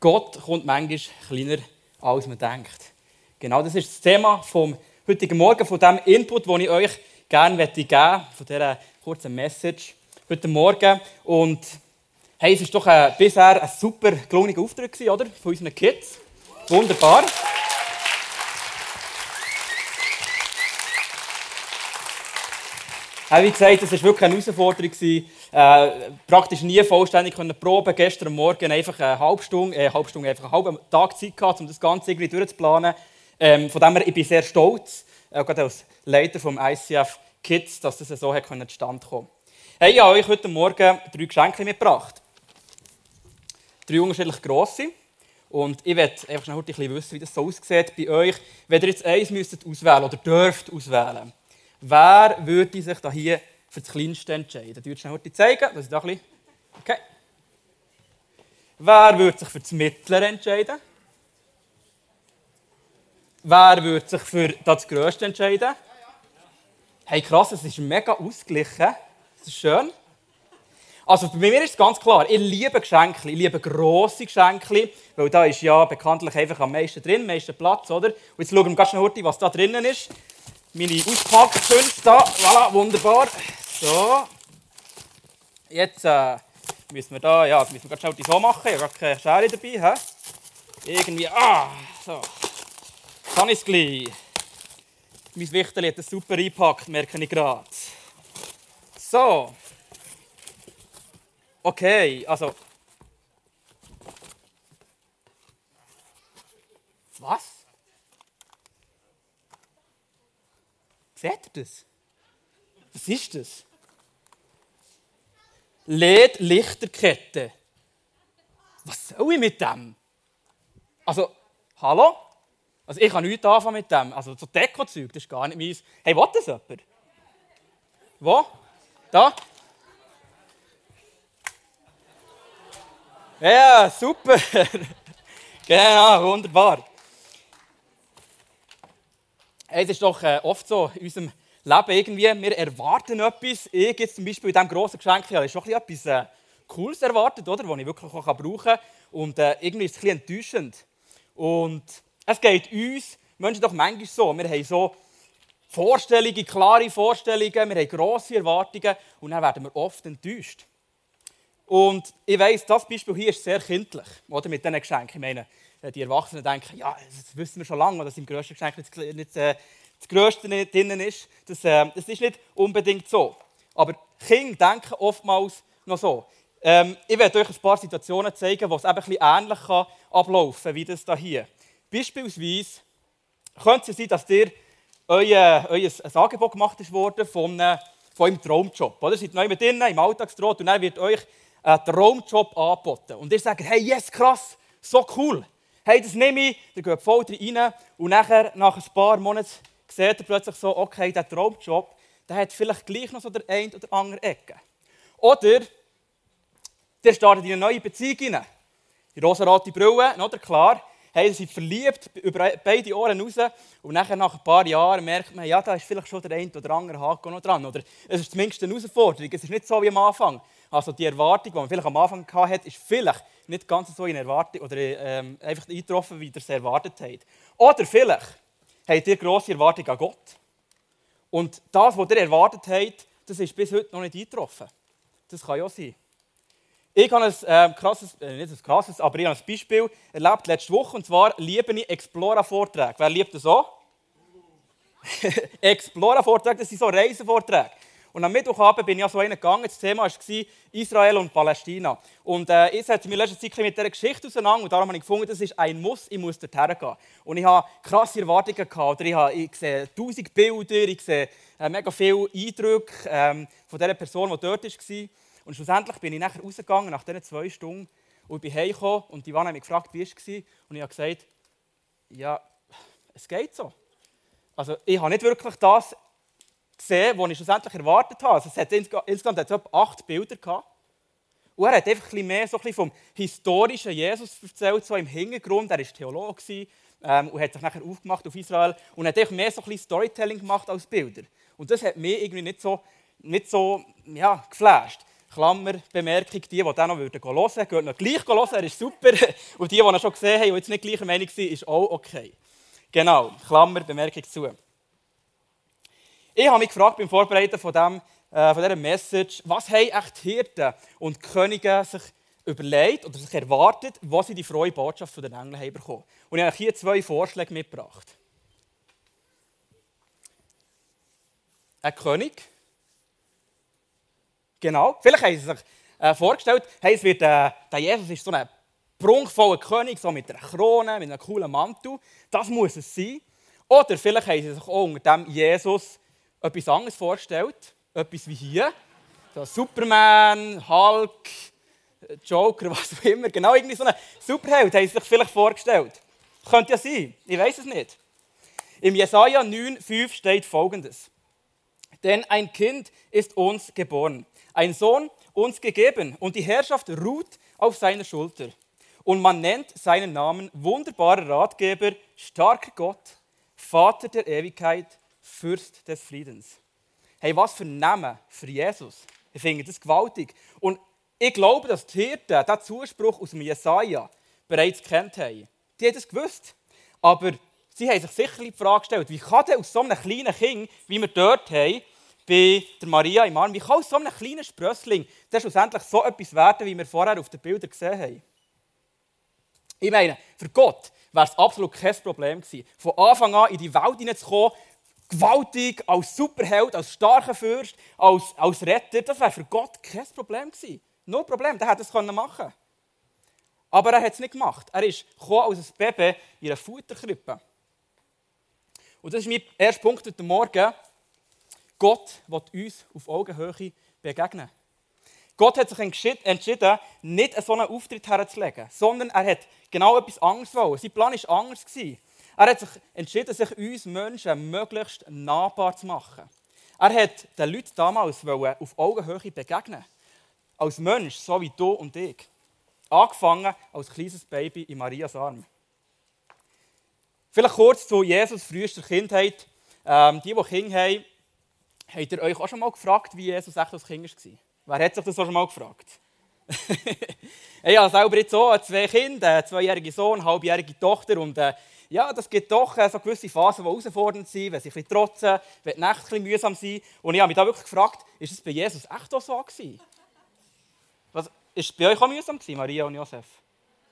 Gott kommt manchmal kleiner, als man denkt. Genau das ist das Thema vom heutigen Morgen, von dem Input, den ich euch gerne geben möchte, von dieser kurzen Message heute Morgen. Und hey, es war doch ein, bisher ein super gelungener Auftritt, oder? Von unseren Kids. Wunderbar. Wie gesagt, es war wirklich eine Herausforderung. Äh, praktisch nie vollständig können proben. Gestern Morgen einfach eine halbe Stunde, äh, halbe Stunde einfach einen halben Tag Zeit gehabt, um das Ganze irgendwie durchzuplanen. Ähm, von dem her, ich bin sehr stolz, äh, gerade als Leiter vom ICF Kids, dass das so hat zustande kommen Hey, ich habe euch heute Morgen drei Geschenke mitgebracht. Drei unterschiedlich grosse. Und ich werde einfach schnell ein bisschen wissen, wie das so aussieht bei euch. Wenn ihr jetzt eins müsstet auswählen oder dürft auswählen, wer würde sich da hier für das Kleinste entscheiden? Du schnell zeigen, dass ich da ein bisschen... Okay. Wer würde sich für das Mittlere entscheiden? Wer würde sich für das Größte entscheiden? Hey, krass, es ist mega ausgeglichen. Das ist schön. Also bei mir ist es ganz klar, ich liebe Geschenke, ich liebe grosse Geschenke, weil da ist ja bekanntlich einfach am meisten drin, am meisten Platz, oder? Und jetzt schauen wir ganz schnell, was da drinnen ist. Meine Auspackkünste da, voilà, wunderbar. So. Jetzt äh, müssen wir da, ja, müssen wir schnell so machen, ich habe gar keine Schere dabei, he? Irgendwie, ah, so. Kann ich es gleich. Mein Wichtel hat das super eingepackt, merke ich gerade. So. Okay, also. Was? Seht ihr das? Was ist das? LED-Lichterkette. Was soll ich mit dem? Also, hallo? Also ich kann nichts anfangen mit dem. Also so Deko-Zeug, das ist gar nicht meins. Hey, was das jemand? Wo? Da? Ja, super. genau, wunderbar. Es ist doch äh, oft so in unserem Leben irgendwie, wir erwarten etwas. Ich jetzt zum Beispiel in diesem grossen Geschenk habe ich schon etwas äh, Cooles erwartet, oder? das ich wirklich auch brauchen kann. Und äh, irgendwie ist es ein bisschen enttäuschend. Und es geht uns Menschen doch manchmal so. Wir haben so Vorstellungen, klare Vorstellungen, wir haben grosse Erwartungen und dann werden wir oft enttäuscht. Und ich weiss, das Beispiel hier ist sehr kindlich, oder, mit diesen Geschenken. Ich meine, die Erwachsenen denken, ja, das wissen wir schon lange, dass im grössten Geschenk nicht, nicht äh, das Größte drin ist. Das, äh, das ist nicht unbedingt so. Aber Kinder denken oftmals noch so. Ähm, ich werde euch ein paar Situationen zeigen, wo es eben ein ähnlich kann ablaufen kann, wie das hier. Beispielsweise könnte es sein, dass dir euer, euer ein Angebot gemacht wurde von, einem, von einem Traumjob. Oder? Ihr seid neu mit drinnen, im Alltagstrott und dann wird euch ein Traumjob angeboten. Und ihr sagt, hey, yes, krass, so cool. Hey, das nehme ich, ihr geht voll rein und nachher, nach ein paar Monaten seht ihr plötzlich so, okay, der Traumjob, der hat vielleicht gleich noch so der ein oder andere Ecke. Oder, der startet in eine neue Beziehung rein. Die rosa-rote Brille, oder klar, hey, sie sind verliebt über beide Ohren raus und nachher nach ein paar Jahren merkt man, ja, da ist vielleicht schon der eine oder andere Haken noch dran. Oder es ist zumindest eine Herausforderung. Es ist nicht so wie am Anfang. Also die Erwartung, die man vielleicht am Anfang hatte, ist vielleicht nicht ganz so in Erwartung oder ähm, einfach eingetroffen, wie ihr es erwartet habt. Oder vielleicht habt ihr grosse Erwartungen an Gott. Und das, was ihr erwartet habt, das ist bis heute noch nicht eingetroffen. Das kann ja auch sein. Ich habe ein äh, krasses, äh, nicht ein krasses, aber ich habe ein Beispiel erlebt letzte Woche, und zwar liebe ich Explora-Vorträge. Wer liebt das so? Explora-Vorträge, das sind so Reisevorträge. Und am Mittwochabend bin ich ja so einen gegangen. Das Thema war Israel und Palästina. Und äh, ich setze mich letzte Zeit mit dieser Geschichte auseinander und darum habe ich gefunden, das ist ein Muss, ich muss dorthin gehen. Und ich habe krasse Erwartungen gehabt. Ich, habe, ich sehe tausend Bilder, ich sehe äh, mega viele Eindrücke ähm, von dieser Person, die dort war. Und schlussendlich bin ich nachher rausgegangen, nach diesen zwei Stunden, und bin heimgekommen und die haben mich gefragt, wie es war. Und ich habe gesagt, ja, es geht so. Also ich habe nicht wirklich das gesehen, was ich schlussendlich erwartet habe. Also es hat insgesamt etwa acht Bilder gehabt. Und er hat einfach ein mehr so ein vom historischen Jesus erzählt, so im Hintergrund. Er war Theologe ähm, und hat sich nachher aufgemacht auf Israel und hat einfach mehr so ein Storytelling gemacht als Bilder. Und das hat mich irgendwie nicht so, nicht so ja, geflasht. Klammerbemerkung, die, die dann noch hören würden, gehen noch gleich hören, er ist super. Und die, die ihn schon gesehen haben und jetzt nicht gleicher Meinung sind, ist auch okay. Genau, Klammerbemerkung zu. Ich habe mich gefragt beim Vorbereiten von, dem, äh, von dieser Message, was haben echt Hirten und Könige sich überlegt oder sich erwartet, was sie die frohe Botschaft von den Engeln haben bekommen. Und ich habe hier zwei Vorschläge mitgebracht. Ein König. Genau. Vielleicht haben sie sich äh, vorgestellt, hey, es wird, äh, der Jesus ist so ein prunkvoller König, so mit einer Krone, mit einem coolen Mantel. Das muss es sein. Oder vielleicht haben sie sich auch unter dem Jesus etwas anderes vorgestellt. Etwas wie hier. So Superman, Hulk, Joker, was auch immer. Genau, irgendwie so einen Superheld haben sie sich vielleicht vorgestellt. Könnte ja sein. Ich weiß es nicht. Im Jesaja 9,5 steht folgendes: Denn ein Kind ist uns geboren, ein Sohn uns gegeben, und die Herrschaft ruht auf seiner Schulter. Und man nennt seinen Namen wunderbarer Ratgeber, starker Gott, Vater der Ewigkeit, Fürst des Friedens. Hey, was für ein Name für Jesus. Ich finde das gewaltig. Und ich glaube, dass die Hirten diesen Zuspruch aus dem Jesaja bereits kennt haben. Die haben das gewusst. Aber sie haben sich sicher die Frage gestellt, wie kann denn aus so einem kleinen Kind, wie wir dort haben, bei der Maria im Arm, wie kann aus so einem kleinen Sprössling das schlussendlich so etwas werden, wie wir vorher auf den Bildern gesehen haben? Ich meine, für Gott wäre es absolut kein Problem gewesen, von Anfang an in die Welt hineinzukommen, gewaltig, als Superheld, als starker Fürst, als, als Retter. Das wäre für Gott kein Problem gewesen. No Problem, der hätte es machen können. Aber er hat es nicht gemacht. Er ist als ein Baby in einer Futterkrippe. Und das ist mein erster Punkt heute Morgen. Gott will uns auf Augenhöhe begegnen. Gott hat sich entschieden, nicht so einen Auftritt herzulegen, sondern er hat genau etwas anderes wollen. Sein Plan war anders. Er hat sich entschieden, sich uns Menschen möglichst nahbar zu machen. Er hat den Leuten damals auf Augenhöhe begegnen. Als Mensch, so wie du und ich. Angefangen als kleines Baby in Marias Arm. Vielleicht kurz zu Jesus frühester Kindheit. Ähm, die, die Kinder haben, habt ihr euch auch schon mal gefragt, wie Jesus echt als Kind war? Wer hat sich das auch schon mal gefragt? ich habe selber jetzt auch zwei Kinder, einen zweijährigen Sohn, eine halbjährige Tochter. Und äh, ja, das gibt doch äh, so gewisse Phasen, die herausfordernd sind, wenn sie ein bisschen trotzen, wenn die Nächte ein bisschen mühsam sind. Und ich habe mich da wirklich gefragt, ist es bei Jesus echt auch so gewesen? Was, ist es bei euch auch mühsam gewesen, Maria und Josef?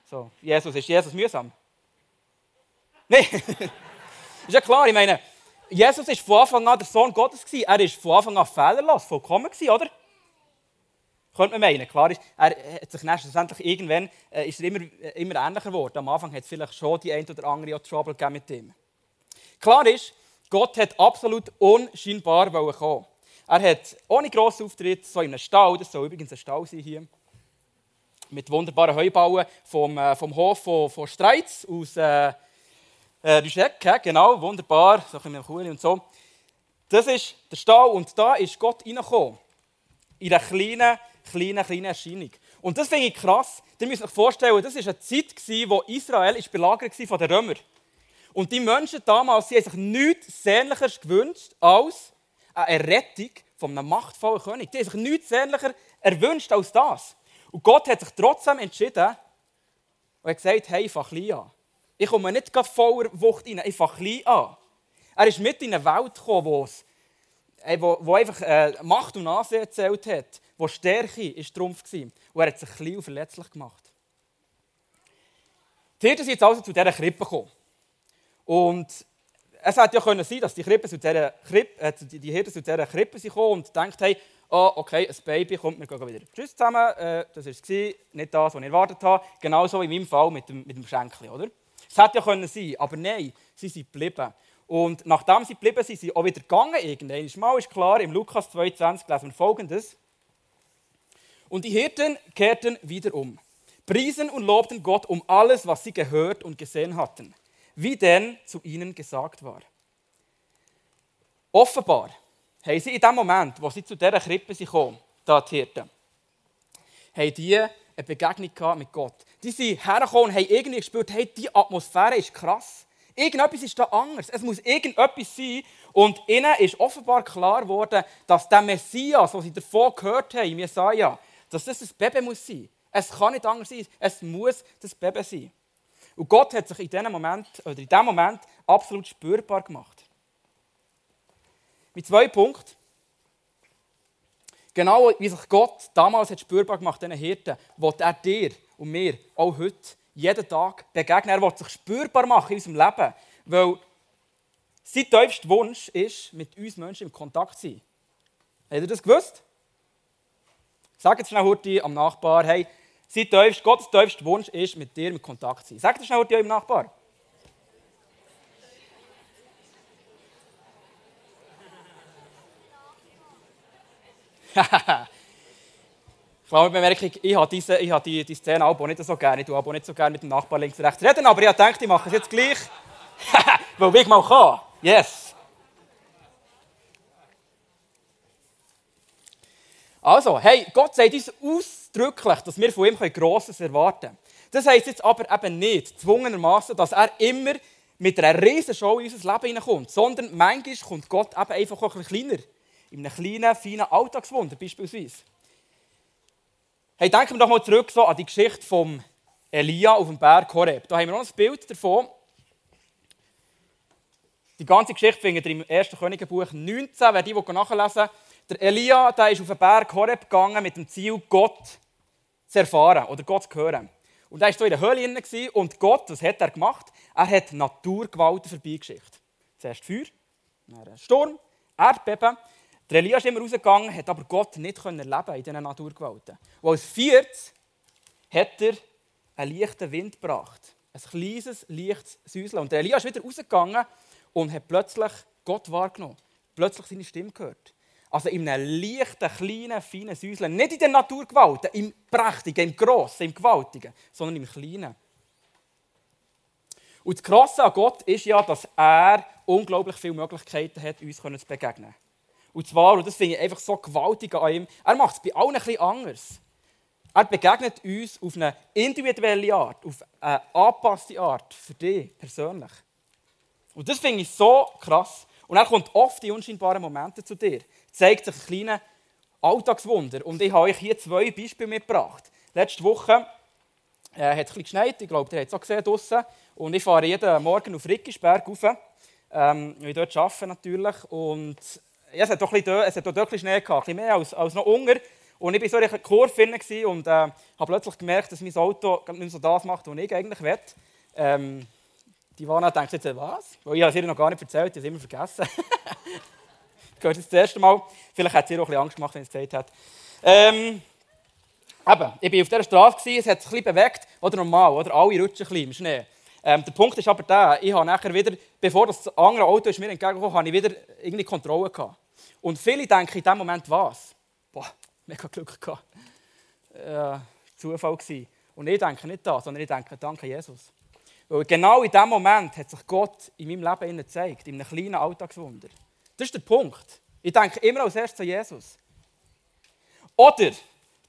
So, Jesus, ist Jesus mühsam? Nein. ist ja klar, ich meine, Jesus war von Anfang an der Sohn Gottes. Er war von Anfang an fehlerlos, vollkommen, oder? Könnte man meinen. Klar ist, er hat sich schlussendlich irgendwann äh, ist er immer, äh, immer ähnlicher geworden. Am Anfang hat es vielleicht schon die ein oder andere Trouble mit ihm. Klar ist, Gott hat absolut unscheinbar kommen. Er hat ohne grossen Auftritt, so in einem Stall, das soll übrigens ein Stall sein hier, mit wunderbaren Heubauen vom, äh, vom Hof von, von Streitz aus äh, äh, Rüschek, genau, wunderbar, so ein bisschen und so. Das ist der Stall und da ist Gott reingekommen. In einer kleinen kleine, kleine Erscheinung. Und das finde ich krass. Ihr müsst euch vorstellen, das war eine Zeit, wo Israel ist belagert von den Römern. Und die Menschen damals, sie haben sich nichts sehnlicher gewünscht als eine Errettung von einem machtvollen König. Die haben sich nichts sehnlicher erwünscht als das. Und Gott hat sich trotzdem entschieden und hat gesagt, hey, ich fange klein an. Ich komme nicht voller Wucht rein, ich fange klein an. Er ist mit in eine Welt gekommen, wo, es, wo, wo einfach äh, Macht und Ansehen erzählt hat wo Stärke ist Trumpf war. Und er hat sich klein und verletzlich gemacht. Die Hirten sind jetzt also zu dieser Krippe gekommen. Und es hätte ja können sein, dass die, Krippe zu dieser Krippe, äh, die Hirten zu dieser Krippe sind gekommen und denkt haben, oh, okay, ein Baby kommt, wir gehen wieder. Tschüss zusammen, äh, das war es, nicht das, was ich erwartet habe. Genauso in meinem Fall mit dem, mit dem Schenkchen, oder? Es hätte ja können sein, aber nein, sie sind geblieben. Und nachdem sie geblieben sind, sind sie auch wieder gegangen. Irgendwann mal ist klar, im Lukas 22 lesen wir folgendes. Und die Hirten kehrten wieder um, priesen und lobten Gott um alles, was sie gehört und gesehen hatten, wie denn zu ihnen gesagt war. Offenbar haben sie in dem Moment, wo sie zu dieser Krippe kamen, da die Hirten, haben die eine Begegnung mit Gott. Die sind hergekommen und haben irgendwie gespürt, hey, die Atmosphäre ist krass. Irgendetwas ist da anders. Es muss irgendetwas sein. Und ihnen ist offenbar klar geworden, dass der Messias, was sie davon gehört haben, Jesaja, dass das ein Baby muss sein. Es kann nicht anders sein. Es muss das Baby sein. Und Gott hat sich in diesem Moment, oder in diesem Moment absolut spürbar gemacht. Mit zwei Punkten. Genau wie sich Gott damals hat spürbar gemacht, diesen Hirten, wird er dir und mir auch heute jeden Tag begegnen. Er will sich spürbar machen in unserem Leben, weil sein tiefster Wunsch ist, mit uns Menschen in Kontakt zu sein. Habt ihr das gewusst? Sagt jetzt schnell heute am Nachbar, hey, sein tiefst, Gottes tiefster Wunsch ist, mit dir in Kontakt zu sein. Sagt das schnell heute eurem Nachbar. ich glaube, Bemerkung, ich habe, diese, ich habe die, die Szene auch nicht so gerne. Ich tue auch nicht so gerne mit dem Nachbarn links und rechts reden, aber ich habe ich mache es jetzt gleich. Weil ich mal kann. Yes. Also, hey, Gott sagt uns ausdrücklich, dass wir von ihm Grosses erwarten können. Das heisst jetzt aber eben nicht, zwungenermaßen, dass er immer mit einer riesen Show in unser Leben hineinkommt, sondern manchmal kommt Gott eben einfach auch ein bisschen kleiner. In einem kleinen, feinen Alltagswunder beispielsweise. Hey, denken wir doch mal zurück so an die Geschichte von Elia auf dem Berg Horeb. Da haben wir noch ein Bild davon. Die ganze Geschichte findet ihr im 1. Königenbuch 19, wer die nachlesen Der Elia der ist auf den Berg Horeb gegangen mit dem Ziel, Gott zu erfahren oder Gott zu hören. Und er war so in der Höhle und Gott, was hat er gemacht? Er hat Naturgewalten vorbeigeschickt. Zuerst Feuer, dann Sturm, Erdbeben. Der Elia ist immer rausgegangen, hat aber Gott nicht erleben in diesen Naturgewalten. Und als viertes hat er einen leichten Wind gebracht. Ein kleines, leichtes Säuseln. Und der Elia ist wieder rausgegangen und hat plötzlich Gott wahrgenommen. Plötzlich seine Stimme gehört. Also in einem leichten, kleinen, feinen Säuseln. Nicht in den Naturgewalten, im Prächtigen, im Grossen, im Gewaltigen, sondern im Kleinen. Und das Krasse an Gott ist ja, dass er unglaublich viele Möglichkeiten hat, uns zu begegnen. Und zwar, und das finde ich einfach so gewaltig an ihm, er macht es bei allen ein bisschen anders. Er begegnet uns auf eine individuelle Art, auf eine angepasste Art, für dich persönlich. Und das finde ich so krass. Und er kommt oft in unscheinbaren Momenten zu dir. Zeigt sich ein kleiner Alltagswunder. Und ich habe euch hier zwei Beispiele mitgebracht. Letzte Woche äh, hat es ein geschneit. Ich glaube, ihr habt es auch gesehen draussen. Und ich fahre jeden Morgen auf Rickisberg rauf. Ähm, ich dort arbeite natürlich. Und ja, es hat doch ein bisschen, es hat bisschen Schnee gehabt. Ein mehr als, als noch Unger. Und ich war so in einer Kurve und äh, habe plötzlich gemerkt, dass mein Auto nicht mehr so das macht, was ich eigentlich will. Ähm, die Ivana denkt jetzt, was? Weil ich habe es ihr noch gar nicht erzählt, ich habe es immer vergessen. ich höre das erste Mal. Vielleicht hat sie ihr auch ein bisschen Angst gemacht, wenn sie es gesagt hat. Ähm, eben, ich war auf dieser Straße, es hat sich ein bisschen bewegt, oder normal, oder alle rutschen ein bisschen im Schnee. Ähm, der Punkt ist aber der, ich habe nachher wieder, bevor das andere Auto ist mir entgegengekommen habe ich wieder irgendwie Kontrolle gehabt. Und viele denken in dem Moment, was? Boah, mega Glück gehabt. Äh, Zufall gewesen. Und ich denke nicht das, sondern ich denke, danke Jesus. Weil genau in diesem Moment hat sich Gott in meinem Leben gezeigt, in einem kleinen Alltagswunder. Das ist der Punkt. Ich denke immer als erstes an Jesus. Oder,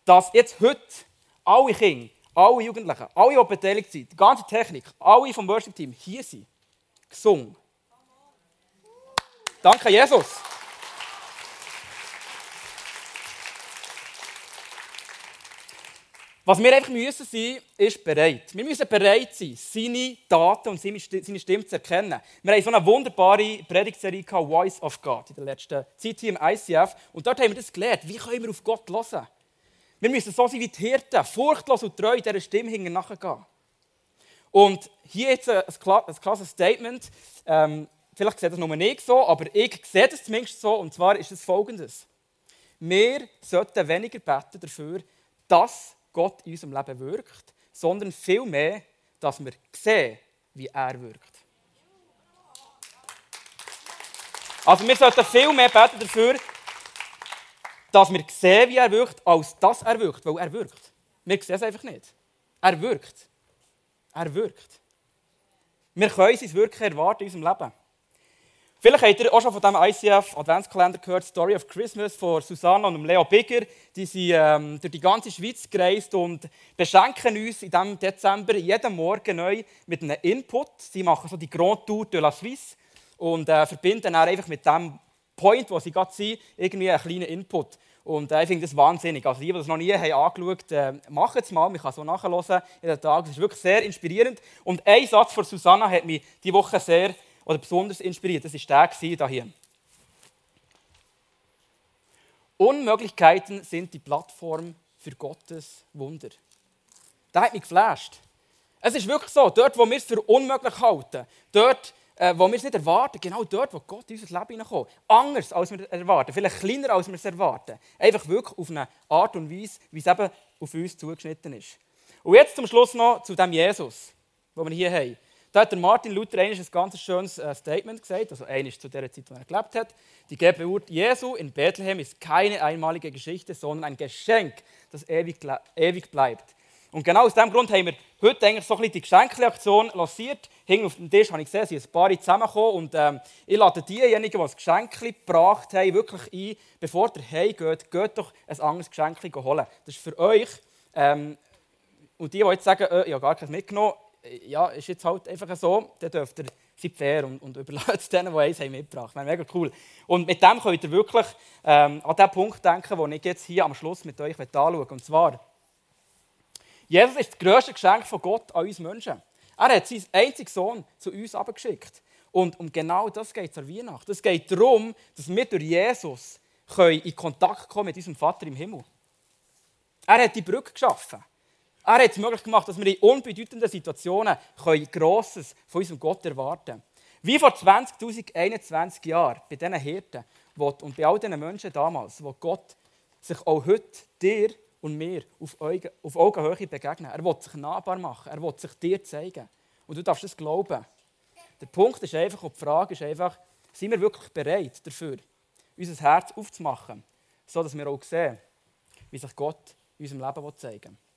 dass jetzt heute alle Kinder, alle Jugendlichen, alle, die beteiligt sind, die ganze Technik, alle vom Worship-Team hier sind, gesungen. Danke, Jesus. Was wir einfach müssen sein, ist bereit. Wir müssen bereit sein, seine Daten und seine Stimme zu erkennen. Wir haben so eine wunderbare Predigtserie Voice of God in der letzten Zeit hier im ICF. Und dort haben wir das gelernt. Wie können wir auf Gott hören? Wir müssen so sein wie die Hirten, furchtlos und treu dieser Stimme nachgehen. Und hier jetzt ein, ein klares Statement. Ähm, vielleicht sieht das nur nicht so, aber ich sehe das zumindest so. Und zwar ist es folgendes. Wir sollten weniger beten dafür, dass Gott in unserem Leben wirkt, sondern vielmehr, dass wir sehen, wie er wirkt. Also wir sollten viel mehr beten dafür, dass wir sehen, wie er wirkt, als dass er wirkt, weil er wirkt. Wir sehen es einfach nicht. Er wirkt. Er wirkt. Wir können sein Wirken erwarten in unserem Leben. Vielleicht habt ihr auch schon von diesem ICF Adventskalender gehört, Story of Christmas von Susanna und Leo Bigger. Die sind ähm, durch die ganze Schweiz gereist und beschenken uns in diesem Dezember jeden Morgen neu mit einem Input. Sie machen so die Grand Tour de la Suisse und äh, verbinden dann einfach mit dem Point, wo sie gerade sind, irgendwie einen kleinen Input. Und äh, ich finde das wahnsinnig. Also die, die das noch nie haben angeschaut haben, äh, machen es mal. Man kann so nachhören in den Tagen. Es ist wirklich sehr inspirierend. Und ein Satz von Susanna hat mich diese Woche sehr oder besonders inspiriert. Das war der hier. Unmöglichkeiten sind die Plattform für Gottes Wunder. Das hat mich geflasht. Es ist wirklich so, dort, wo wir es für unmöglich halten, dort, äh, wo wir es nicht erwarten, genau dort, wo Gott in unser Leben hineinkommt. Anders, als wir erwarten, vielleicht kleiner, als wir es erwarten. Einfach wirklich auf eine Art und Weise, wie es eben auf uns zugeschnitten ist. Und jetzt zum Schluss noch zu dem Jesus, den wir hier haben. Da hat Martin Luther ein ganz schönes äh, Statement gesagt, also eines zu der Zeit, wo er gelebt hat. Die Geburt Jesu in Bethlehem ist keine einmalige Geschichte, sondern ein Geschenk, das ewig, ewig bleibt. Und genau aus diesem Grund haben wir heute eigentlich so ein bisschen die Geschenkaktion lanciert. Hing auf dem Tisch habe ich gesehen, sind ein paar zusammengekommen und ähm, ich lade diejenigen, die das Geschenk gebracht haben, wirklich ein, bevor ihr heimgeht, geht doch ein anderes Geschenk holen. Das ist für euch. Ähm, und die, die jetzt sagen, äh, ich habe gar keins mitgenommen, äh, ja, ist jetzt halt einfach so, dann dürft ihr seid fair und, und überlasst denen, die eins haben mitgebracht haben. Mega cool. Und mit dem könnt ihr wirklich ähm, an den Punkt denken, den ich jetzt hier am Schluss mit euch anschauen möchte. Und zwar, Jesus ist das grösste Geschenk von Gott an uns Menschen. Er hat seinen einzigen Sohn zu uns abgeschickt. Und um genau das geht es an Weihnachten. Es geht darum, dass wir durch Jesus in Kontakt kommen mit unserem Vater im Himmel. Er hat die Brücke geschaffen. Er hat es möglich gemacht, dass wir in unbedeutenden Situationen Grosses von unserem Gott erwarten können. Wie vor 20.021 Jahren bei diesen Hirten und bei all diesen Menschen damals, wo Gott sich auch heute dir und mir auf, Augen, auf Augenhöhe begegnen. Er will sich nahbar machen, er will sich dir zeigen. Und du darfst es glauben. Der Punkt ist einfach, und die Frage ist einfach, sind wir wirklich bereit dafür, unser Herz aufzumachen, sodass wir auch sehen, wie sich Gott in unserem Leben zeigen will.